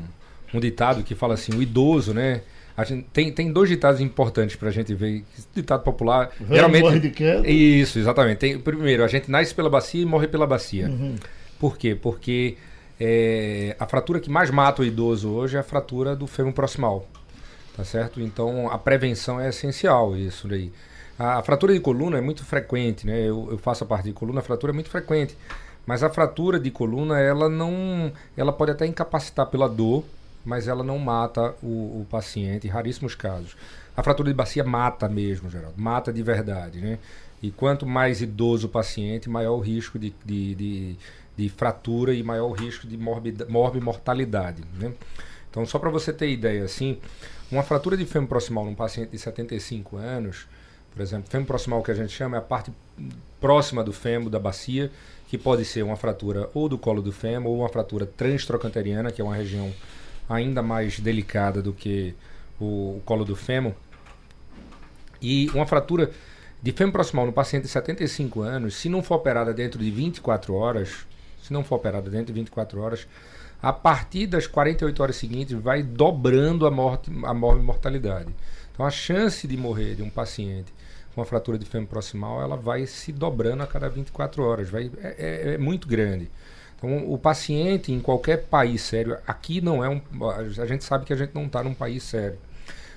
um, ditado que fala assim: o idoso, né? A gente tem, tem dois ditados importantes para a gente ver. Ditado popular. Velho geralmente, morre de queda. Isso, exatamente. Tem, primeiro, a gente nasce pela bacia e morre pela bacia. Uhum. Por quê? Porque é, a fratura que mais mata o idoso hoje é a fratura do fêmur proximal. Tá certo? Então a prevenção é essencial, isso daí. A, fratura de coluna é muito frequente, né? Eu, eu, faço a parte de coluna, a fratura é muito frequente. Mas a fratura de coluna, ela não. Ela pode até incapacitar pela dor, mas ela não mata o, o paciente, em raríssimos casos. A fratura de bacia mata mesmo, Geraldo. Mata de verdade, né? E quanto mais idoso o paciente, maior o risco de, de, de de fratura e maior risco de morbimortalidade. Né? Então, só para você ter ideia, assim, uma fratura de fêmur proximal num paciente de 75 anos, por exemplo, fêmur proximal que a gente chama é a parte próxima do fêmur, da bacia, que pode ser uma fratura ou do colo do fêmur ou uma fratura transtrocanteriana, que é uma região ainda mais delicada do que o, o colo do fêmur. E uma fratura de fêmur proximal no paciente de 75 anos, se não for operada dentro de 24 horas, se não for operada dentro de 24 horas, a partir das 48 horas seguintes vai dobrando a morte, a mortalidade. Então a chance de morrer de um paciente com uma fratura de fêmur proximal, ela vai se dobrando a cada 24 horas, vai, é, é, é muito grande. Então o paciente em qualquer país sério, aqui não é um, a gente sabe que a gente não está num país sério,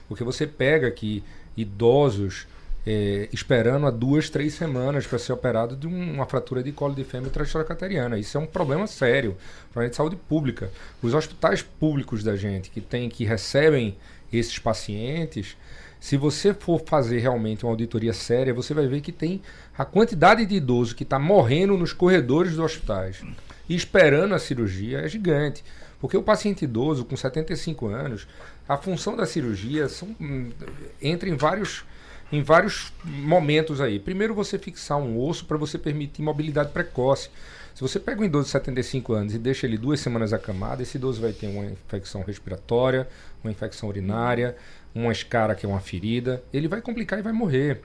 porque você pega aqui idosos é, esperando há duas, três semanas para ser operado de um, uma fratura de colo de fêmur transtrocateriana. Isso é um problema sério para a de saúde pública. Os hospitais públicos da gente que tem, que recebem esses pacientes, se você for fazer realmente uma auditoria séria, você vai ver que tem a quantidade de idoso que está morrendo nos corredores dos hospitais e esperando a cirurgia é gigante. Porque o paciente idoso com 75 anos, a função da cirurgia são, hum, entra em vários em vários momentos aí. Primeiro, você fixar um osso para você permitir mobilidade precoce. Se você pega um idoso de 75 anos e deixa ele duas semanas acamado, esse idoso vai ter uma infecção respiratória, uma infecção urinária, uma escara que é uma ferida, ele vai complicar e vai morrer.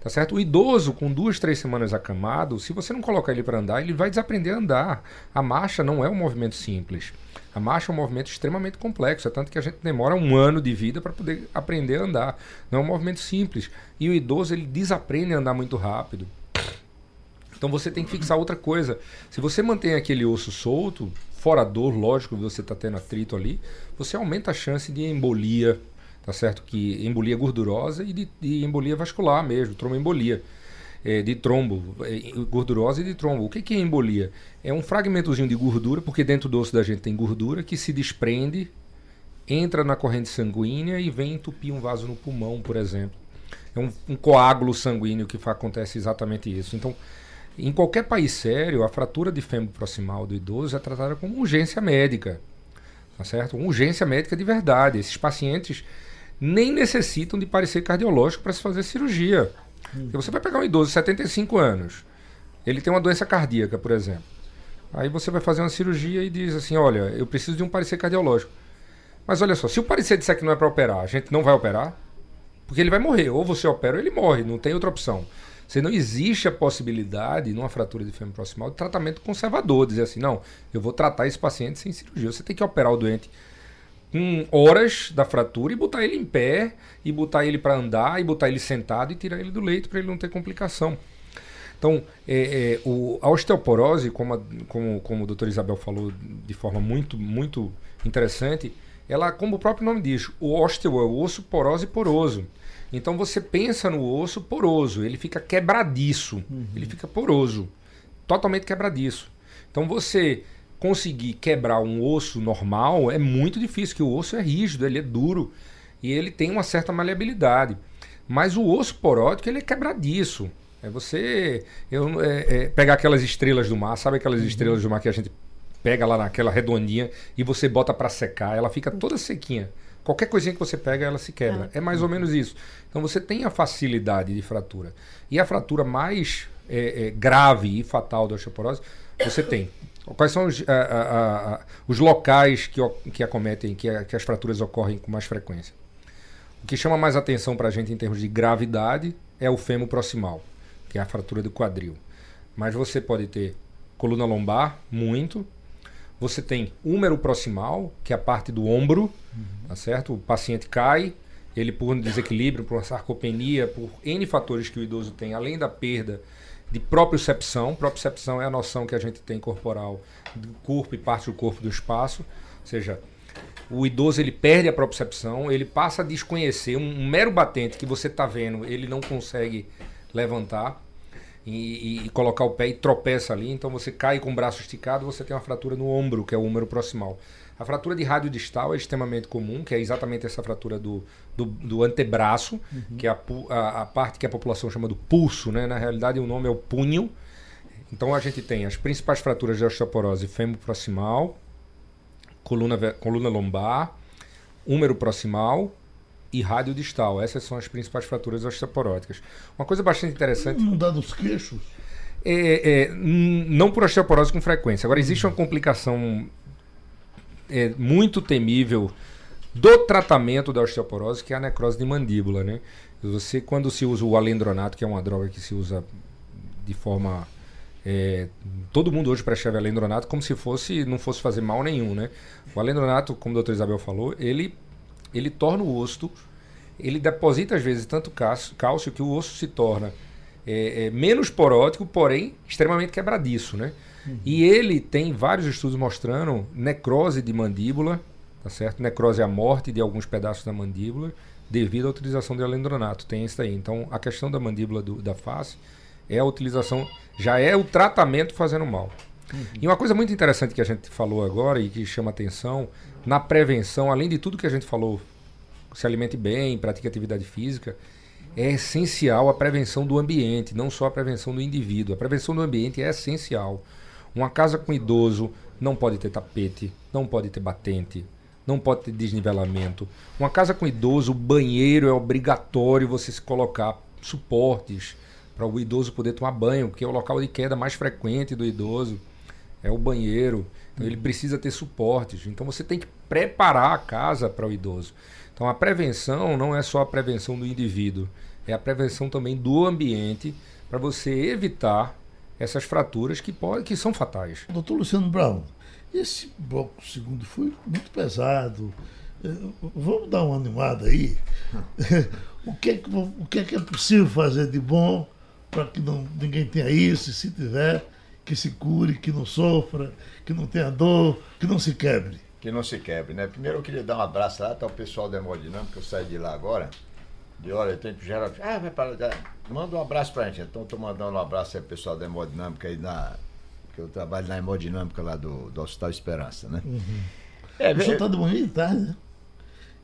Tá certo? O idoso com duas, três semanas acamado, se você não colocar ele para andar, ele vai desaprender a andar. A marcha não é um movimento simples. A marcha é um movimento extremamente complexo, é tanto que a gente demora um ano de vida para poder aprender a andar. Não é um movimento simples. E o idoso ele desaprende a andar muito rápido. Então você tem que fixar outra coisa. Se você mantém aquele osso solto, fora dor, lógico, você está tendo atrito ali, você aumenta a chance de embolia, tá certo? Que embolia gordurosa e de, de embolia vascular mesmo, tromboembolia. É, de trombo, é, gordurosa e de trombo. O que, que é embolia? É um fragmentozinho de gordura, porque dentro do osso da gente tem gordura que se desprende, entra na corrente sanguínea e vem entupir um vaso no pulmão, por exemplo. É um, um coágulo sanguíneo que acontece exatamente isso. Então, em qualquer país sério, a fratura de fêmur proximal do idoso é tratada como urgência médica. Tá certo? Urgência médica de verdade. Esses pacientes nem necessitam de parecer cardiológico para se fazer cirurgia. Hum. Você vai pegar um idoso de 75 anos, ele tem uma doença cardíaca, por exemplo. Aí você vai fazer uma cirurgia e diz assim: olha, eu preciso de um parecer cardiológico. Mas olha só, se o parecer disser que não é para operar, a gente não vai operar, porque ele vai morrer. Ou você opera ou ele morre, não tem outra opção. Você não existe a possibilidade, numa fratura de fêmur proximal, de tratamento conservador. Dizer assim, não, eu vou tratar esse paciente sem cirurgia. Você tem que operar o doente com horas da fratura e botar ele em pé, e botar ele para andar, e botar ele sentado e tirar ele do leito para ele não ter complicação. Então, é, é, o, a osteoporose, como, a, como, como o doutor Isabel falou de forma muito, muito interessante, ela, como o próprio nome diz, o ósteo é o osso porose e poroso. Então você pensa no osso poroso, ele fica quebradiço, uhum. ele fica poroso, totalmente quebradiço. Então você conseguir quebrar um osso normal é muito difícil, porque o osso é rígido, ele é duro e ele tem uma certa maleabilidade. Mas o osso porótico ele é quebradiço. É você eu, é, é, pegar aquelas estrelas do mar, sabe aquelas uhum. estrelas do mar que a gente pega lá naquela redondinha e você bota para secar, ela fica toda sequinha. Qualquer coisinha que você pega, ela se quebra. É, é mais ou menos isso. Então você tem a facilidade de fratura. E a fratura mais é, é, grave e fatal da osteoporose, você tem. Quais são os, a, a, a, os locais que, que acometem, que, que as fraturas ocorrem com mais frequência? O que chama mais atenção para a gente em termos de gravidade é o fêmur proximal, que é a fratura do quadril. Mas você pode ter coluna lombar, muito, você tem húmero proximal, que é a parte do ombro, uhum. tá certo? O paciente cai, ele por um desequilíbrio, por uma sarcopenia, por N fatores que o idoso tem, além da perda de propriocepção. Propriocepção é a noção que a gente tem corporal do corpo e parte do corpo do espaço. Ou seja, o idoso ele perde a propriocepção, ele passa a desconhecer um, um mero batente que você está vendo, ele não consegue levantar e, e, colocar o pé e tropeça ali, então você cai com o braço esticado, você tem uma fratura no ombro, que é o húmero proximal. A fratura de rádio distal é extremamente comum, que é exatamente essa fratura do, do, do antebraço, uhum. que é a, a, a, parte que a população chama do pulso, né? Na realidade, o nome é o punho. Então a gente tem as principais fraturas de osteoporose fêmur proximal, coluna, coluna lombar, húmero proximal, e radiodistal. Essas são as principais fraturas osteoporóticas. Uma coisa bastante interessante. Não dá nos queixos? É, é, não por osteoporose com frequência. Agora, existe uma complicação é, muito temível do tratamento da osteoporose, que é a necrose de mandíbula. Né? Você, quando se usa o alendronato, que é uma droga que se usa de forma. É, todo mundo hoje prescreve alendronato como se fosse não fosse fazer mal nenhum, né? O alendronato, como o doutor Isabel falou, ele ele torna o osso, ele deposita às vezes tanto cálcio que o osso se torna é, é, menos porótico, porém extremamente quebradiço, né? Uhum. E ele tem vários estudos mostrando necrose de mandíbula, tá certo? Necrose à morte de alguns pedaços da mandíbula devido à utilização de alendronato. Tem isso aí. Então, a questão da mandíbula do, da face é a utilização, já é o tratamento fazendo mal. Uhum. E uma coisa muito interessante que a gente falou agora e que chama atenção na prevenção, além de tudo que a gente falou, se alimente bem, pratique atividade física, é essencial a prevenção do ambiente, não só a prevenção do indivíduo. A prevenção do ambiente é essencial. Uma casa com idoso não pode ter tapete, não pode ter batente, não pode ter desnivelamento. Uma casa com idoso, o banheiro é obrigatório você se colocar suportes para o idoso poder tomar banho, que é o local de queda mais frequente do idoso. É o banheiro. Então ele precisa ter suportes. Então você tem que preparar a casa para o idoso. Então a prevenção não é só a prevenção do indivíduo, é a prevenção também do ambiente para você evitar essas fraturas que, pode, que são fatais. Doutor Luciano Brown, Esse bloco segundo foi muito pesado. Eh, Vamos dar uma animada aí. *laughs* o, que é que, o que é que é possível fazer de bom para que não, ninguém tenha isso, e se tiver, que se cure, que não sofra, que não tenha dor, que não se quebre. Que não se quebre, né? Primeiro eu queria dar um abraço lá, tá o pessoal da Hemodinâmica, eu saí de lá agora. De hora, eu tenho que gerar. Ah, vai para lá. Manda um abraço pra gente. Então estou mandando um abraço aí pro pessoal da Hemodinâmica aí na. Que eu trabalho na hemodinâmica lá do, do Hospital Esperança, né? É, O senhor manhã e tarde, né?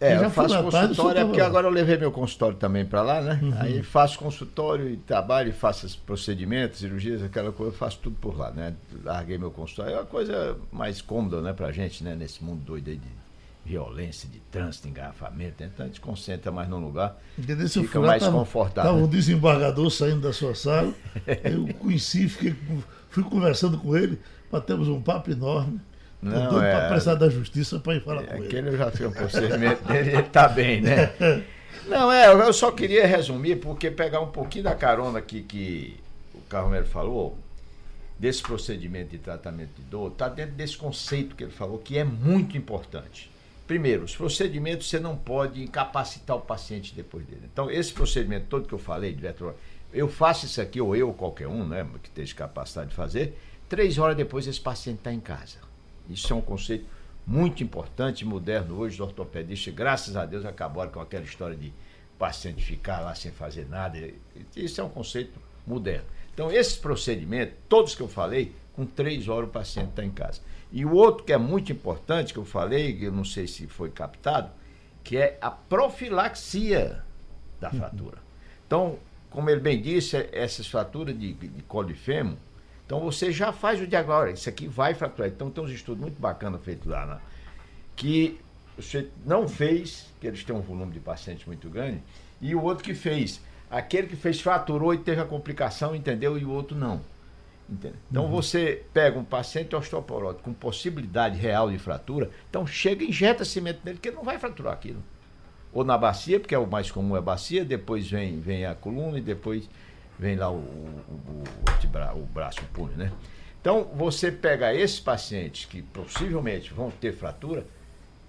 É, Eu já eu faço tarde, senhor consultório, é tava porque lá. agora eu levei meu consultório também para lá, né? Uhum. Aí faço consultório e trabalho e faço os procedimentos, cirurgias, aquela coisa, eu faço tudo por lá, né? Larguei meu consultório. É uma coisa mais cômoda, né, pra gente, né? Nesse mundo doido aí de violência, de trânsito, engarrafamento. né? Então a gente concentra mais num lugar. Entendeu? Fica lá, mais tava- confortável. Tava um desembargador saindo da sua sala. eu conheci, fiquei, fui conversando com ele, batemos um papo enorme. Não, doido é- para prestar da justiça para ir falar É, com ele. Aquele eu já fiz um procedimento dele, ele tá bem, né? *laughs* Não, é, eu só queria resumir, porque pegar um pouquinho da carona aqui que o Carmelo falou, desse procedimento de tratamento de dor, está dentro desse conceito que ele falou, que é muito importante. Primeiro, os procedimentos você não pode incapacitar o paciente depois dele. Então, esse procedimento todo que eu falei, de vetro, eu faço isso aqui, ou eu, ou qualquer um, né, que esteja capacitado de fazer, três horas depois esse paciente está em casa. Isso é um conceito muito importante, moderno hoje, os ortopedistas, graças a Deus, acabaram com aquela história de paciente ficar lá sem fazer nada. Isso é um conceito moderno. Então, esses procedimentos, todos que eu falei, com três horas o paciente está em casa. E o outro que é muito importante, que eu falei, que eu não sei se foi captado, que é a profilaxia da fratura. Então, como ele bem disse, essas fraturas de, de fêmur, então você já faz o diagnóstico, isso aqui vai fraturar. Então tem uns estudos muito bacanas feitos lá, né? que você não fez, que eles têm um volume de pacientes muito grande, e o outro que fez. Aquele que fez fraturou e teve a complicação, entendeu? E o outro não. Então você pega um paciente osteoporótico com possibilidade real de fratura, então chega e injeta cimento nele, que ele não vai fraturar aquilo. Ou na bacia, porque é o mais comum é a bacia, depois vem, vem a coluna e depois vem lá o, o, o, o braço, o punho, né? Então você pega esses pacientes que possivelmente vão ter fratura,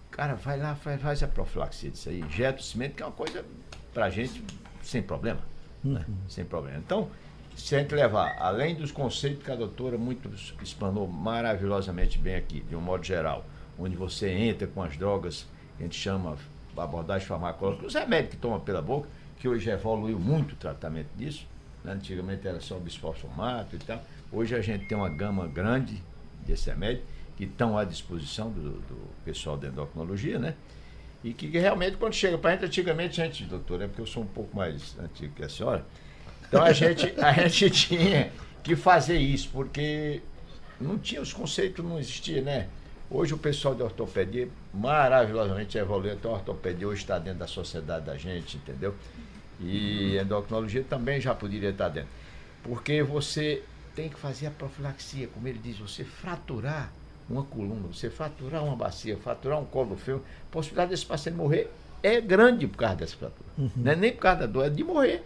cara, vai lá, faz, faz a profilaxia disso aí, injeta o cimento, que é uma coisa pra gente sem problema. né? Sem problema. Então, se a gente levar, além dos conceitos que a doutora muito explanou maravilhosamente bem aqui, de um modo geral, onde você entra com as drogas que a gente chama abordagem farmacológica, os remédios que toma pela boca, que hoje evoluiu muito o tratamento disso, né? antigamente era só bisfosfonato e tal, hoje a gente tem uma gama grande desse remédio que estão à disposição do, do pessoal da endocrinologia, né? E que realmente, quando chega para a gente, antigamente, a gente, doutor, é porque eu sou um pouco mais antigo que a senhora, então a gente, a gente *laughs* tinha que fazer isso, porque não tinha os conceitos, não existia, né? Hoje o pessoal de ortopedia maravilhosamente evoluiu, então a ortopedia hoje está dentro da sociedade da gente, entendeu? E endocrinologia também já poderia estar dentro. Porque você tem que fazer a profilaxia, como ele diz, você fraturar uma coluna, você fraturar uma bacia, fraturar um colo fio, a possibilidade desse paciente morrer é grande por causa dessa fratura. Não é nem por causa da dor, é de morrer.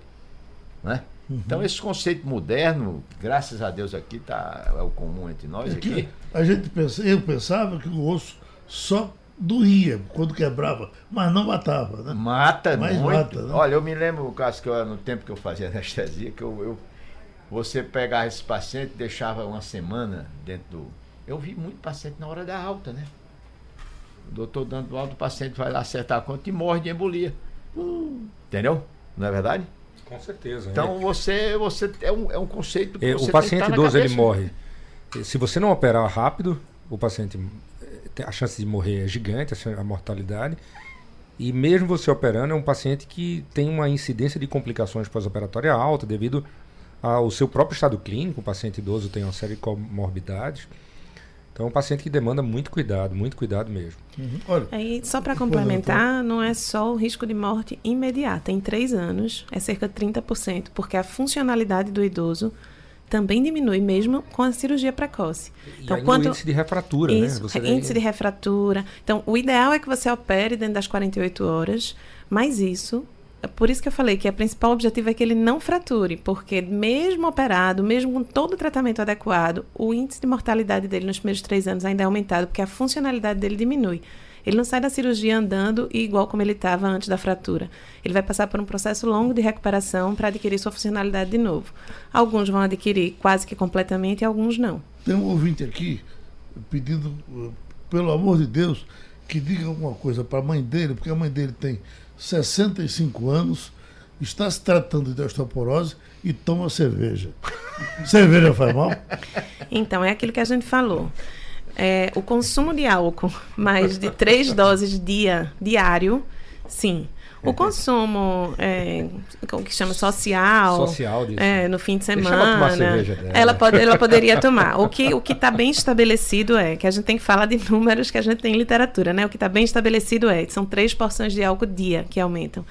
Né? Então esse conceito moderno, graças a Deus aqui tá, é o comum entre nós É aqui. a gente pensa, eu pensava que o osso só doía quando quebrava, mas não matava, né? Mata Mas muito. mata, né? Olha, eu me lembro caso que eu, no tempo que eu fazia *laughs* anestesia, que eu, eu- você pegava esse paciente, deixava uma semana dentro do. Eu vi muito paciente na hora da alta, né? O doutor dando alta, o paciente vai lá acertar a conta e morre de embolia. Entendeu? Não é verdade? Com certeza. Então você, você é, um, é um conceito que É, você o paciente na idoso ele morre. Se você não operar rápido, o paciente eh, a chance de morrer é gigante, a mortalidade. E mesmo você operando, é um paciente que tem uma incidência de complicações pós-operatória alta devido ao seu próprio estado clínico. O paciente idoso tem uma série de comorbidades. Então é um paciente que demanda muito cuidado, muito cuidado mesmo. Uhum. Olha, Aí, só para complementar, não é só o risco de morte imediata. Em três anos, é cerca de 30%, porque a funcionalidade do idoso também diminui, mesmo com a cirurgia precoce. E ainda o índice de refratura, Isso, né? Você índice de refratura. Então, o ideal é que você opere dentro das 48 horas, mas isso é por isso que eu falei que o principal objetivo é que ele não frature, porque mesmo operado, mesmo com todo o tratamento adequado, o índice de mortalidade dele nos primeiros três anos ainda é aumentado, porque a funcionalidade dele diminui. Ele não sai da cirurgia andando igual como ele estava antes da fratura. Ele vai passar por um processo longo de recuperação para adquirir sua funcionalidade de novo. Alguns vão adquirir quase que completamente e alguns não. Tem um ouvinte aqui pedindo, eh, pelo amor de Deus, que diga alguma coisa para a mãe dele, porque a mãe dele tem 65 anos, está se tratando de osteoporose e toma cerveja. *laughs* cerveja faz mal? Então, é aquilo que a gente falou. É, o consumo de álcool, *laughs* mais de três doses dia, diário, sim. O consumo, é, o que chama social, Social disso. é, no fim de ela semana, dela. ela, pode, ela poderia tomar. O que o que está bem estabelecido é que a gente tem que falar de números que a gente tem em literatura, né? O que está bem estabelecido é que são três porções de álcool dia que aumentam.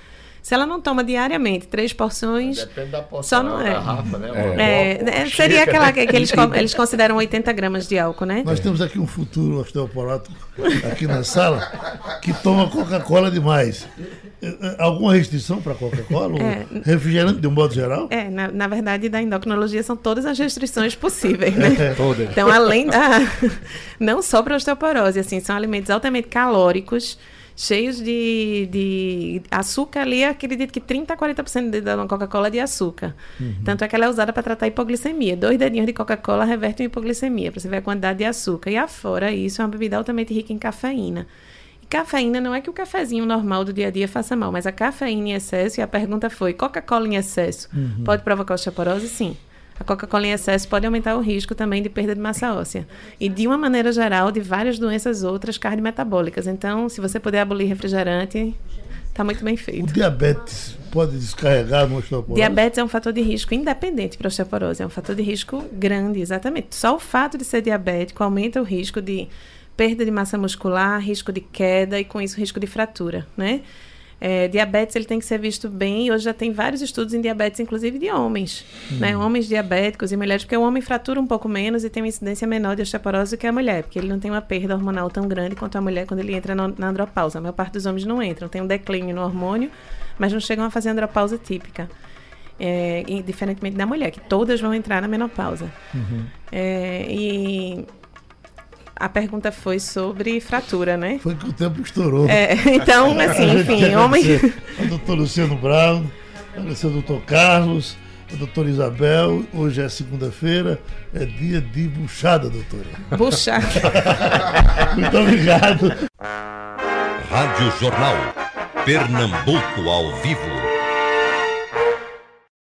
Se ela não toma diariamente três porções, Depende da porção Só não da é. garrafa, né? é, é, uma seria aquela né? que eles, *laughs* eles consideram 80 gramas de álcool, né? Nós temos aqui um futuro osteoporoto aqui na sala que toma Coca-Cola demais. Eh, eh, Alguma restrição para Coca-Cola? É. Refrigerante de um modo geral? É, na, na verdade, da endocrinologia são todas as restrições possíveis, né? Todas. Então, além da. *laughs* Não só para osteoporose, assim, são alimentos altamente calóricos, cheios de, de açúcar ali. Acredito que 30% a 40% da Coca-Cola é de açúcar. Tanto é que ela é usada para tratar hipoglicemia. Dois dedinhos de Coca-Cola revertem hipoglicemia, para você ver a quantidade de açúcar. E afora isso, é uma bebida altamente rica em cafeína. E cafeína não é que o cafezinho normal do dia a dia faça mal, mas a cafeína em excesso, e a pergunta foi: Coca-Cola em excesso pode provocar osteoporose? Sim. A Coca-Cola em excesso pode aumentar o risco também de perda de massa óssea. E, de uma maneira geral, de várias doenças outras cardiometabólicas. Então, se você puder abolir refrigerante, está muito bem O feito. diabetes pode descarregar no osteoporose? Diabetes é um fator de risco independente para osteoporose, é um fator de risco grande, exatamente. Só o fato de ser diabético aumenta o risco de perda de massa muscular, risco de queda e com isso risco de fratura, né? É, diabetes ele tem que ser visto bem. e Hoje já tem vários estudos em diabetes, inclusive de homens, né? Homens diabéticos e mulheres, porque o homem fratura um pouco menos e tem uma incidência menor de osteoporose do que a mulher, porque ele não tem uma perda hormonal tão grande quanto a mulher quando ele entra no- na andropausa. A maior parte dos homens não entram, tem um declínio no hormônio, mas não chegam a fazer andropausa típica. É, diferentemente da mulher, que todas vão entrar na menopausa. É, e a pergunta foi sobre fratura, né? Foi que o tempo estourou. É, então, *laughs* assim, A enfim, homem. ao doutor Luciano Brown, agradecer ao doutor Carlos, ao doutor Isabel. Hoje é segunda-feira, é dia de buchada, doutora. Puxa. *laughs* Muito obrigado. Rádio Jornal. Pernambuco ao vivo.